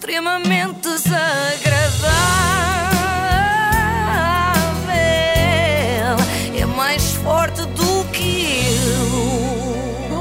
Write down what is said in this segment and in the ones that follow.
extremamente desagradável. É mais forte do que eu.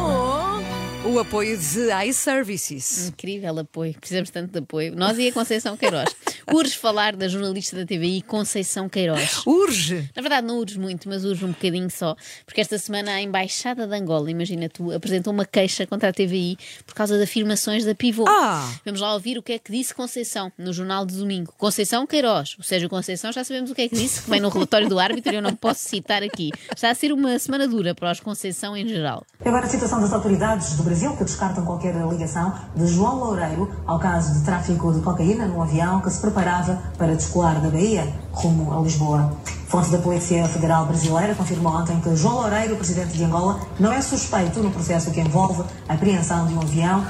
Oh, o apoio de iServices. Incrível apoio, precisamos tanto de apoio. Nós e a Conceição Queiroz. Urge falar da jornalista da TVI Conceição Queiroz. Urge! Na verdade, não urge muito, mas urge um bocadinho só, porque esta semana a Embaixada de Angola, imagina tu, apresentou uma queixa contra a TVI por causa de afirmações da Pivô. Ah! Vamos lá ouvir o que é que disse Conceição no jornal de domingo. Conceição Queiroz, ou seja, Conceição, já sabemos o que é que disse, que vem no relatório do árbitro e eu não posso citar aqui. Está a ser uma semana dura para os Conceição em geral. Agora a situação das autoridades do Brasil, que descartam qualquer ligação de João Loureiro ao caso de tráfico de cocaína num avião que se preparava para descolar da Bahia rumo a Lisboa. Fonte da Polícia Federal Brasileira confirmou ontem que João Loureiro, presidente de Angola, não é suspeito no processo que envolve a apreensão de um avião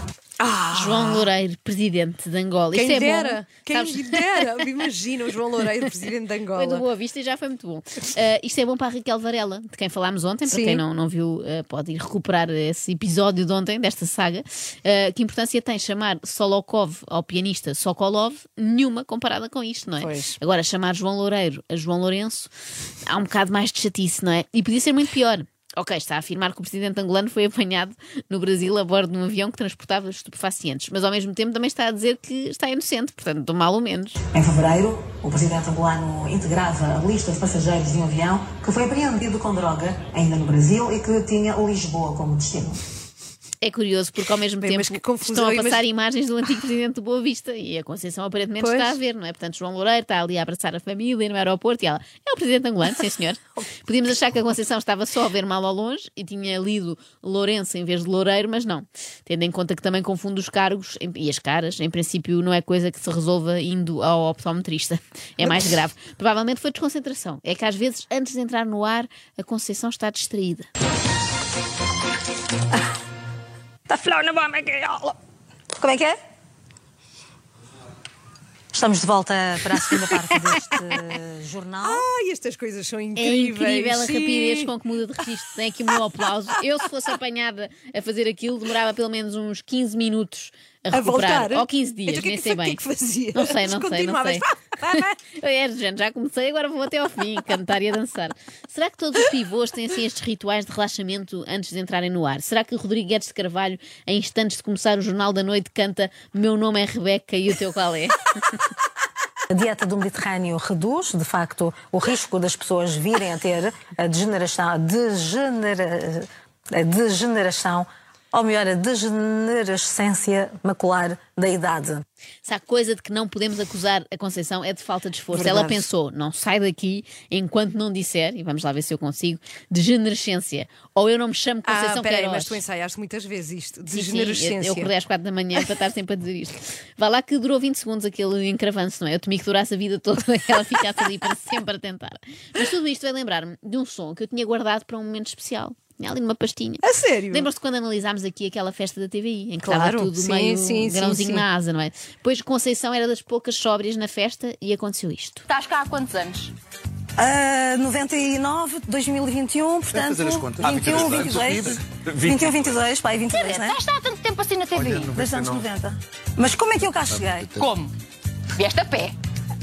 João Loureiro, presidente de Angola. Ah! Quem Isto é dera! bom. Quem Sabes- dera! Imagina o João Loureiro, presidente de Foi do Angola. Boa Vista e já foi muito bom. Uh, isto é bom para a Raquel Varela, de quem falámos ontem. Para Sim. quem não, não viu, uh, pode ir recuperar esse episódio de ontem, desta saga. Uh, que importância tem chamar Solokov ao pianista Sokolov? Nenhuma comparada com isto, não é? Pois. Agora, chamar João Loureiro a João Lourenço há um bocado mais de chatice, não é? E podia ser muito pior. Ok, está a afirmar que o presidente angolano foi apanhado no Brasil a bordo de um avião que transportava estupefacientes, mas ao mesmo tempo também está a dizer que está inocente, portanto, do mal ou menos. Em fevereiro, o presidente angolano integrava a lista de passageiros de um avião que foi apreendido com droga ainda no Brasil e que tinha Lisboa como destino. É curioso porque ao mesmo Bem, mas tempo confusão, estão a passar imagina- imagens do antigo presidente do Boa Vista e a Conceição aparentemente Pois. está a ver, não é? Portanto, João Loureiro está ali a abraçar a família no aeroporto e ela é o presidente angolano, sim senhor. Podíamos achar que a Conceição estava só a ver mal ao longe e tinha lido Lourenço em vez de Loureiro, mas não. Tendo em conta que também confunde os cargos e as caras, em princípio não é coisa que se resolva indo ao optometrista. É mais grave. Provavelmente foi desconcentração. É que às vezes, antes de entrar no ar, a Conceição está distraída. Tá Como é que é? Estamos de volta para a segunda parte deste jornal. Ai, estas coisas são É incríveis. incrível a sim. rapidez com que muda de registro. Tem aqui o meu aplauso. Eu, se fosse apanhada a fazer aquilo, demorava pelo menos uns 15 minutos a A recuperar. voltar? Ou 15 dias, Então é nem que sei fa- o bem. que é que fazia? Não sei, não sei, não sei. É, gente, já comecei, agora vou até ao fim, cantar e a dançar. Será que todos os pivôs têm assim estes rituais de relaxamento antes de entrarem no ar? Será que Rodrigo Guedes de Carvalho, em instantes de começar o Jornal da Noite, canta Meu nome é Rebeca e o teu qual é? A dieta do Mediterrâneo reduz, de facto, o risco das pessoas virem a ter a degeneração, a degenera, a degeneração ou melhor, a degenerescência macular da idade. Se há coisa de que não podemos acusar a Conceição é de falta de esforço. Verdade. Ela pensou, não sai daqui enquanto não disser, e vamos lá ver se eu consigo, degenerescência. Ou eu não me chamo Conceição Ah, peraí, Queiroz. mas tu ensaiaste muitas vezes isto. Sim, sim, Degenerescência. eu, eu acordei às quatro da manhã para estar sempre a dizer isto. Vá lá que durou 20 segundos aquele encravanço, não é? Eu temi que durasse a vida toda e ela ficasse ali para sempre a tentar. Mas tudo isto vai lembrar-me de um som que eu tinha guardado para um momento especial. Tinha ali numa pastinha. A sério? Lembras-te quando analisámos aqui aquela festa da TVI, em que Claro, estava tudo sim, meio sim, grãozinho sim. na asa, não é? Pois Conceição era das poucas sóbrias na festa e aconteceu isto. Estás cá há quantos anos? Ah, 99, 2021, portanto. fazer as contas. 21, Ah, 22. 21, 22, pai, 22, né? Estás há tanto tempo assim na TV? Olha, Desde os anos 90. Mas como é que eu cá cheguei? Como? Vieste a pé.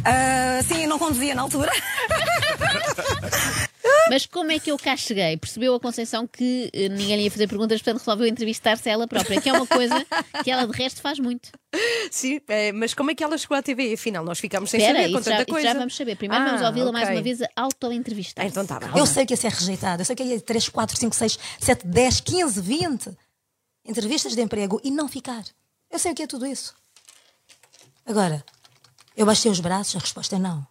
Ah, sim, eu não conduzia na altura. Mas como é que eu cá cheguei? Percebeu a Conceição que eh, ninguém lhe ia fazer perguntas, portanto resolveu entrevistar-se a ela própria, que é uma coisa que ela de resto faz muito. Sim, é, mas como é que ela chegou à TV? Afinal, nós ficámos sem Espera, saber com isso já, tanta isso coisa. já vamos saber. Primeiro Ah, vamos ouvi-la mais ok. uma vez a auto-entrevistar. Ah, então tá bem. Eu sei que ia ser rejeitado. Eu sei que ia 3, 4, 5, 6, 7, 10, 15, 20 entrevistas de emprego e não ficar. Eu sei o que é tudo isso. Agora, eu baixei os braços, a resposta é não.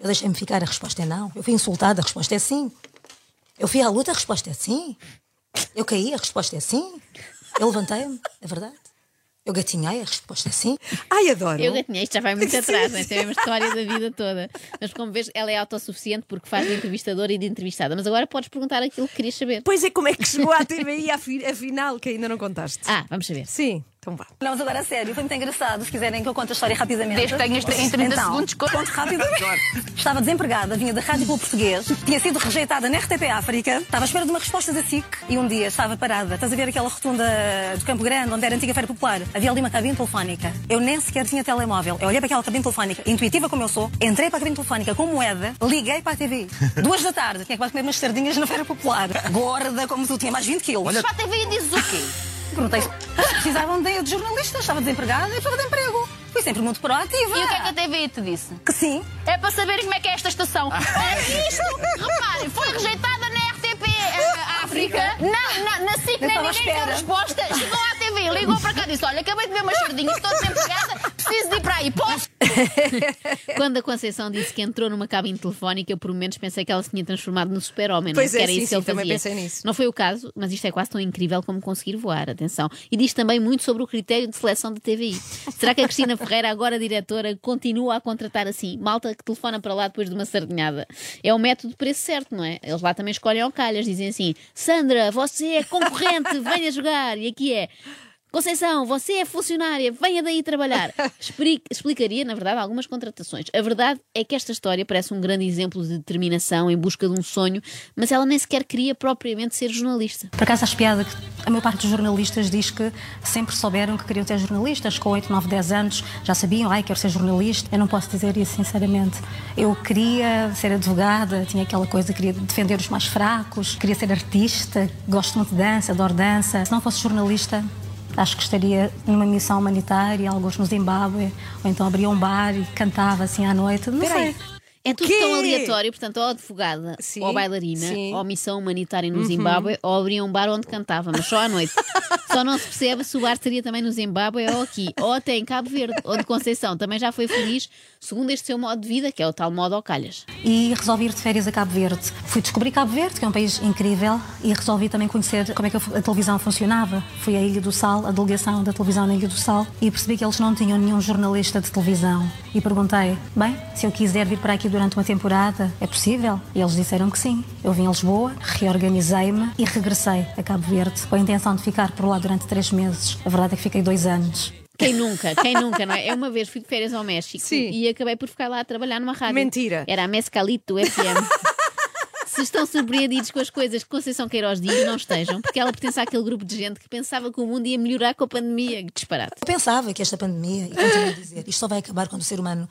Eu deixei-me ficar, a resposta é não. Eu fui insultada, a resposta é sim. Eu fui à luta, a resposta é sim. Eu caí, a resposta é sim. Eu levantei-me, é verdade. Eu gatinhei, a resposta é sim. Ai, adoro. Eu gatinhei, isto já vai muito Sim, atrás, né? é a mesma história da vida toda. Mas como vês, ela é autossuficiente porque faz de entrevistadora e de entrevistada. Mas agora podes perguntar aquilo que querias saber. Pois é, como é que chegou à TVI afi- afinal, que ainda não contaste? Ah, vamos saber. Sim. Então vá. Não, mas agora a sério, foi muito engraçado. Se quiserem que eu conte a história rapidamente. Desde que tenhas em 30 então, segundos. Conto rapidamente. Estava desempregada, vinha da Rádio Clube Português, tinha sido rejeitada na RTP África, estava à espera de uma resposta da SIC e um dia estava parada. Estás a ver aquela rotunda do Campo Grande, onde era a antiga Feira Popular? Havia ali uma cabine telefónica. Eu nem sequer tinha telemóvel. Eu olhei para aquela cabine telefónica, intuitiva como eu sou, entrei para a cabine telefónica com moeda, liguei para a TV. Duas da tarde, tinha que comer umas sardinhas na Feira Popular. Gorda como tu, tinha mais 20 quilos. Para a TV e dizes o quê? Perguntei precisavam de, de jornalistas, estava desempregada e precisava de emprego. Fui sempre muito proativa. E o que é que a TV te disse? Que sim. É para saberem como é que é esta estação. Olha isto! Reparem, foi rejeitada na RTP eh, África. Na, na, na SIC nem estava ninguém deu resposta. Chegou à TV, ligou para cá e disse: Olha, acabei de ver umas sardinhas, estou desempregada, preciso de ir para aí. Posso? Quando a Conceição disse que entrou numa cabine telefónica, eu por momentos pensei que ela se tinha transformado no super-homem. não Pois é, Que era sim, isso sim, que ele também fazia. pensei nisso. Não foi o caso, mas isto é quase tão incrível como conseguir voar. Atenção. E diz também muito sobre o critério de seleção da TVI. Será que a Cristina Ferreira, agora diretora, continua a contratar assim? Malta que telefona para lá depois de uma sardinhada. É o método de preço certo, não é? Eles lá também escolhem ao calhas. Dizem assim: Sandra, você é concorrente, venha jogar. E aqui é. Conceição, você é funcionária, venha daí trabalhar. Expli- explicaria, na verdade, algumas contratações. A verdade é que esta história parece um grande exemplo de determinação em busca de um sonho, mas ela nem sequer queria propriamente ser jornalista. Por acaso acho piada que a maior parte dos jornalistas diz que sempre souberam que queriam ser jornalistas, com 8, 9, 10 anos já sabiam, ai, quero ser jornalista. Eu não posso dizer isso, sinceramente. Eu queria ser advogada, tinha aquela coisa, queria defender os mais fracos, queria ser artista, gosto muito de dança, adoro dança. Se não fosse jornalista, Acho que estaria numa missão humanitária, alguns no Zimbábue, ou então abria um bar e cantava assim à noite. Não Peraí. sei. É tudo quê? tão aleatório, portanto, ou advogada, Sim, ou bailarina, sim. Uhum. ou missão humanitária no Zimbábue, ou abria um bar onde cantava, mas só à noite. só não se percebe se o bar seria também no Zimbábue ou aqui, ou até em Cabo Verde, onde Conceição também já foi feliz, segundo este seu modo de vida, que é o tal modo ao calhas. e resolvi ir de férias a Cabo Verde. Fui descobrir Cabo Verde, que é um país incrível, e resolvi também conhecer como é que a televisão funcionava. Fui à Ilha do Sal, a delegação da televisão na Ilha do Sal, e percebi que eles não tinham nenhum jornalista de televisão. E perguntei, bem, se eu quiser vir para aqui durante uma temporada, é possível? E eles disseram que sim. Eu vim a Lisboa, reorganizei-me e regressei a Cabo Verde, com a intenção de ficar por lá durante três meses. A verdade é que fiquei dois anos. Quem nunca, quem nunca, não é? Eu uma vez fui de férias ao México Sim. e acabei por ficar lá a trabalhar numa rádio. Mentira. Era a Mescalito FM. Se estão surpreendidos com as coisas que Conceição Queiroz diz, não estejam, porque ela pertence àquele grupo de gente que pensava que o mundo ia melhorar com a pandemia. Que disparate. Eu pensava que esta pandemia, e continuo a dizer, isto só vai acabar quando o ser humano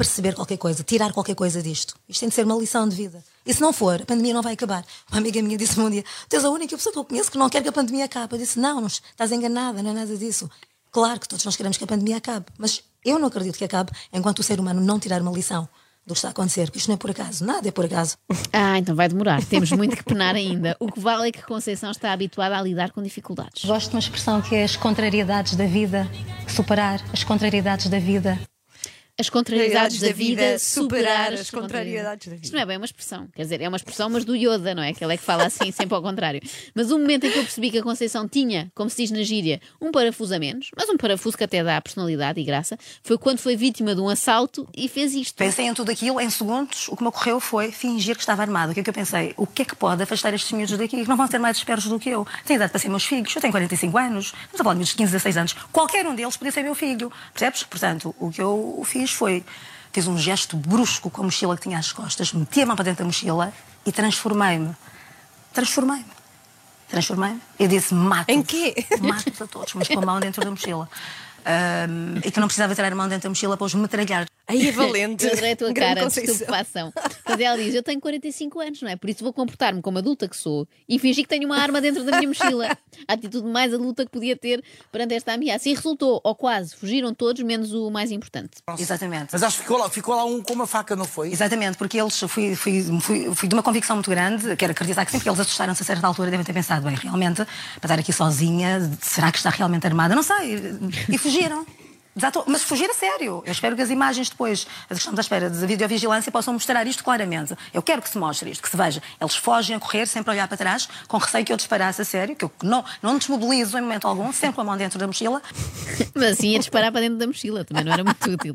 perceber qualquer coisa, tirar qualquer coisa disto. Isto tem de ser uma lição de vida. E se não for, a pandemia não vai acabar. Uma amiga minha disse-me um dia: Tu és a única pessoa que eu conheço que não quer que a pandemia acabe. Eu disse: Não, não estás enganada, não é nada disso. Claro que todos nós queremos que a pandemia acabe, mas eu não acredito que acabe enquanto o ser humano não tirar uma lição do que está a acontecer, porque isto não é por acaso, nada é por acaso. Ah, então vai demorar. Temos muito que penar ainda. O que vale é que Conceição está habituada a lidar com dificuldades. Gosto de uma expressão que é as contrariedades da vida, superar as contrariedades da vida. As contrariedades da vida, superar as contrariedades da vida. Isto não é bem uma expressão. Quer dizer, é uma expressão, mas do Yoda, não é? Aquele é que fala assim, sempre ao contrário. Mas o momento em que eu percebi que a Conceição tinha, como se diz na gíria, um parafuso a menos, mas um parafuso que até dá personalidade e graça, foi quando foi vítima de um assalto e fez isto. Pensei em tudo aquilo, em segundos, o que me ocorreu foi fingir que estava armado. O que é que eu pensei? O que é que pode afastar estes miúdos daqui? Que não vão ser mais espertos do que eu. Tenho idade para ser meus filhos, eu tenho 45 anos, estamos a falar de miúdos de 15, 16 anos. Qualquer um deles podia ser meu filho. Percebes? Portanto, o que eu fiz foi. Fiz um gesto brusco com a mochila que tinha às costas, meti a mão para dentro da mochila e transformei-me. Transformei-me. Transformei-me. Eu disse: mato. Em quê? Mato-os a todos, mas com a mão dentro da mochila. Ahm, e que não precisava tirar a mão dentro da mochila para os metralhar. Aí é valente. Eu adorei a tua Grande cara de estupefação. Mas ela diz: Eu tenho 45 anos, não é? Por isso vou comportar-me como adulta que sou e fingir que tenho uma arma dentro da minha mochila. A atitude mais adulta que podia ter perante esta ameaça. E resultou, ou quase, fugiram todos, menos o mais importante. Exatamente. Mas acho que ficou lá, ficou lá um com uma faca, não foi? Exatamente, porque eles fui, fui, fui, fui de uma convicção muito grande, quero acreditar que sempre que eles assustaram-se a certa altura devem ter pensado, bem, realmente, para estar aqui sozinha, será que está realmente armada? Não sei. E fugiram. Desatou, mas fugir a sério. Eu espero que as imagens depois, a questão da espera da videovigilância, possam mostrar isto claramente. Eu quero que se mostre isto, que se veja. Eles fogem a correr, sempre a olhar para trás, com receio que eu disparasse a sério, que eu não, não desmobilizo em momento algum, sempre com a mão dentro da mochila. Mas assim ia disparar para dentro da mochila, também não era muito útil.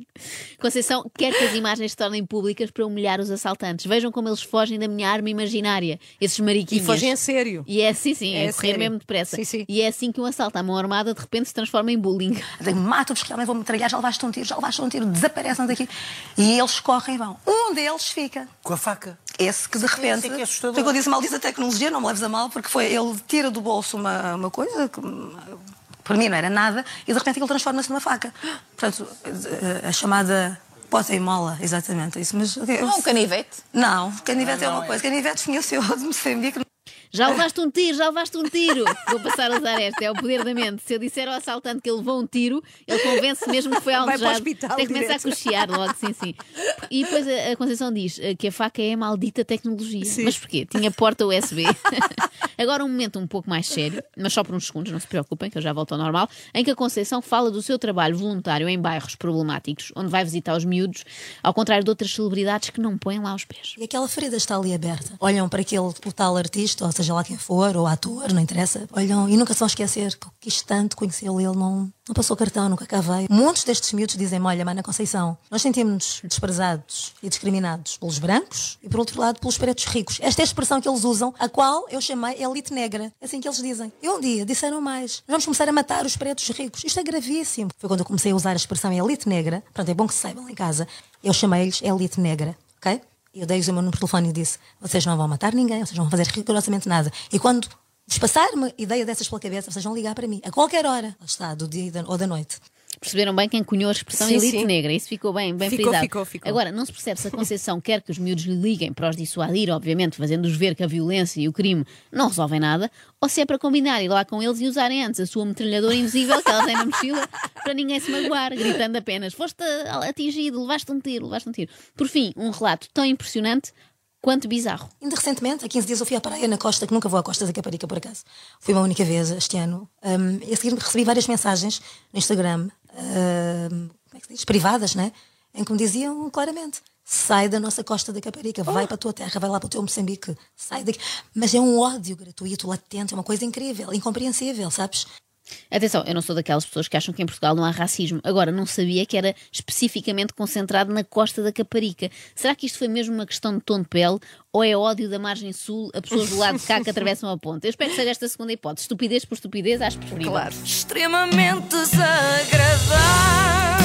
Conceição quer que as imagens se tornem públicas para humilhar os assaltantes. Vejam como eles fogem da minha arma imaginária, esses E mariquinhos. fogem a sério. E é assim, sim, é, É correr sério. mesmo depressa. Sim, sim. E é assim que um assalto à mão armada de repente se transforma em bullying. Mato-vos, que realmente vou metralhar, já levaste um tiro, já levaste um tiro, desaparecem daqui. E eles correm e vão. Um deles fica. Com a faca. Esse que de repente. sim, que é assustador. Foi eu disse mal diz a tecnologia, não me leves a mal, porque foi ele tira do bolso uma, uma coisa que para mim não era nada, e de repente ele transforma-se numa faca. Portanto, a, chamada pota e mola, exatamente isso. Mas, Não, um canivete. Não, canivete é uma coisa. Canivete conheceu de Moçambique. Já levaste um tiro, já levaste um tiro. Vou passar a usar esta, é o poder da mente. Se eu disser ao assaltante que ele levou um tiro, ele convence mesmo que foi para o alvejado. hospital Até começa a direto. cochear logo, sim, sim. E depois a, a Conceição diz eh, que a faca é a maldita tecnologia. Sim. Mas porquê? Tinha porta USB. Agora um momento um pouco mais sério, mas só por uns segundos, não se preocupem, que eu já volto ao normal, em que a Conceição fala do seu trabalho voluntário em bairros problemáticos, onde vai visitar os miúdos, ao contrário de outras celebridades que não põem lá os pés. E aquela ferida está ali aberta. Olham para aquele o tal artista, ou seja lá quem for, ou ator, não interessa. Olham e nunca se vão esquecer que eu quis tanto conhecê-lo. Ele não, não passou cartão, nunca cá veio. Muitos destes miúdos dizem-me: Olha, Mana Conceição, nós sentimos-nos desprezados e discriminados pelos brancos e, por outro lado, pelos pretos ricos. Esta é a expressão que eles usam, a qual eu chamei elite negra. É assim que eles dizem. E um dia disseram mais: vamos começar a matar os pretos ricos. Isto é gravíssimo. Foi quando eu comecei a usar a expressão elite negra. Pronto, é bom que se saibam em casa. Eu chamei-lhes elite negra, ok? Eu dei-lhes o meu número de telefone e disse: vocês não vão matar ninguém, vocês não vão fazer rigorosamente nada. E quando vos passar uma ideia dessas pela cabeça, vocês vão ligar para mim, a qualquer hora, está, do dia ou da noite. Perceberam bem quem cunhou a expressão Sim, elite sim. negra. Isso ficou bem, bem Ficou, frisado. ficou, ficou. Agora, não se percebe se a Conceição quer que os miúdos lhe liguem para os dissuadir, obviamente, fazendo-os ver que a violência e o crime não resolvem nada, ou se é para combinar ir lá com eles e usarem antes a sua metralhadora invisível que ela tem na mochila para ninguém se magoar, gritando apenas: foste atingido, levaste um tiro, levaste um tiro. Por fim, um relato tão impressionante quanto bizarro. Ainda recentemente, há 15 dias, eu fui à praia na costa, que nunca vou à costa da Caparica, por acaso. Fui uma única vez este ano. Um, e a seguir recebi várias mensagens no Instagram, como é que se diz? Privadas, né? Em que me diziam claramente: sai da nossa costa da Caparica, vai para a tua terra, vai lá para o teu Moçambique, sai daqui. Mas é um ódio gratuito, latente, é uma coisa incrível, incompreensível, sabes? Atenção, eu não sou daquelas pessoas que acham que em Portugal não há racismo. Agora, não sabia que era especificamente concentrado na costa da Caparica. Será que isto foi mesmo uma questão de tom de pele ou é ódio da margem sul a pessoas do lado de cá que atravessam a ponte? Eu espero que seja esta segunda hipótese. Estupidez por estupidez, acho preferível. Claro. Extremamente desagradável.